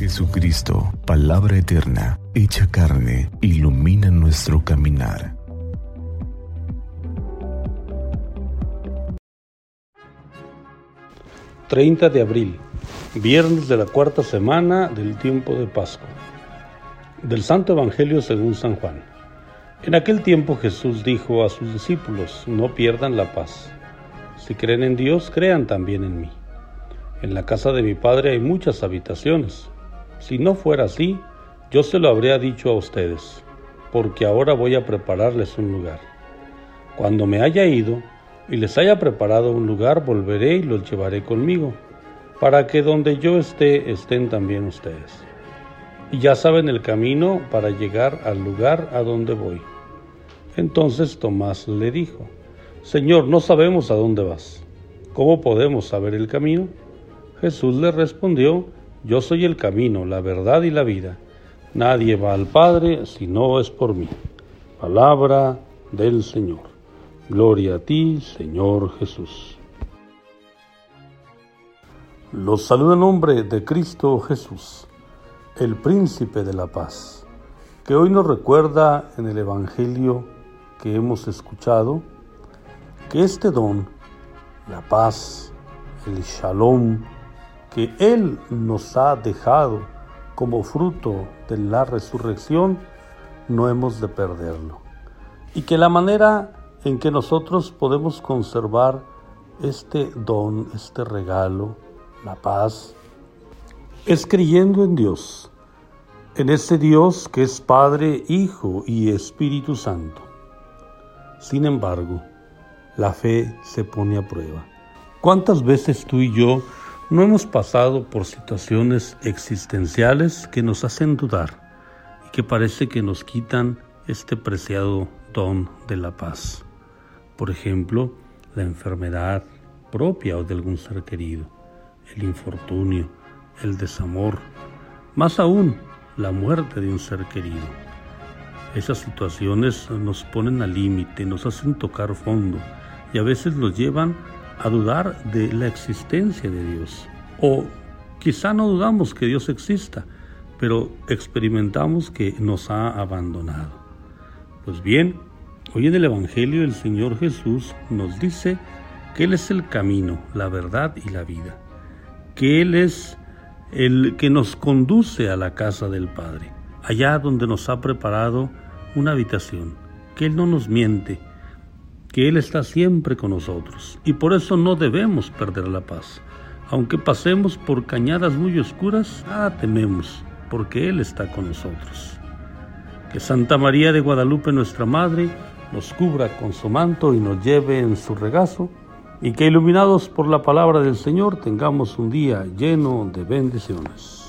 Jesucristo, palabra eterna, hecha carne, ilumina nuestro caminar. ...30 de abril... ...viernes de la cuarta semana... ...del tiempo de Pascua... ...del Santo Evangelio según San Juan... En aquel tiempo Jesús dijo a sus discípulos... ...no pierdan la paz... ...si creen en Dios, crean también en mí... En la casa de mi Padre hay muchas habitaciones. Si no fuera así, yo se lo habría dicho a ustedes, porque ahora voy a prepararles un lugar. Cuando me haya ido y les haya preparado un lugar, volveré y los llevaré conmigo, para que donde yo esté estén también ustedes. Y ya saben el camino para llegar al lugar a donde voy. Entonces Tomás le dijo, Señor, no sabemos a dónde vas. ¿Cómo podemos saber el camino? Jesús le respondió, Yo soy el camino, la verdad y la vida. Nadie va al Padre si no es por mí. Palabra del Señor. Gloria a ti, Señor Jesús. Los saludo en nombre de Cristo Jesús, el príncipe de la paz, que hoy nos recuerda en el Evangelio que hemos escuchado que este don, la paz, el shalom, que Él nos ha dejado como fruto de la resurrección, no hemos de perderlo. Y que la manera en que nosotros podemos conservar este don, este regalo, la paz, es creyendo en Dios, en ese Dios que es Padre, Hijo y Espíritu Santo. Sin embargo, la fe se pone a prueba. ¿Cuántas veces tú y yo no hemos pasado por situaciones existenciales que nos hacen dudar y que parece que nos quitan este preciado don de la paz. Por ejemplo, la enfermedad propia o de algún ser querido, el infortunio, el desamor, más aún la muerte de un ser querido. Esas situaciones nos ponen al límite, nos hacen tocar fondo y a veces nos llevan a dudar de la existencia de Dios. O quizá no dudamos que Dios exista, pero experimentamos que nos ha abandonado. Pues bien, hoy en el Evangelio el Señor Jesús nos dice que Él es el camino, la verdad y la vida, que Él es el que nos conduce a la casa del Padre, allá donde nos ha preparado una habitación, que Él no nos miente, que Él está siempre con nosotros y por eso no debemos perder la paz. Aunque pasemos por cañadas muy oscuras, ah, tememos, porque Él está con nosotros. Que Santa María de Guadalupe, nuestra Madre, nos cubra con su manto y nos lleve en su regazo, y que iluminados por la palabra del Señor tengamos un día lleno de bendiciones.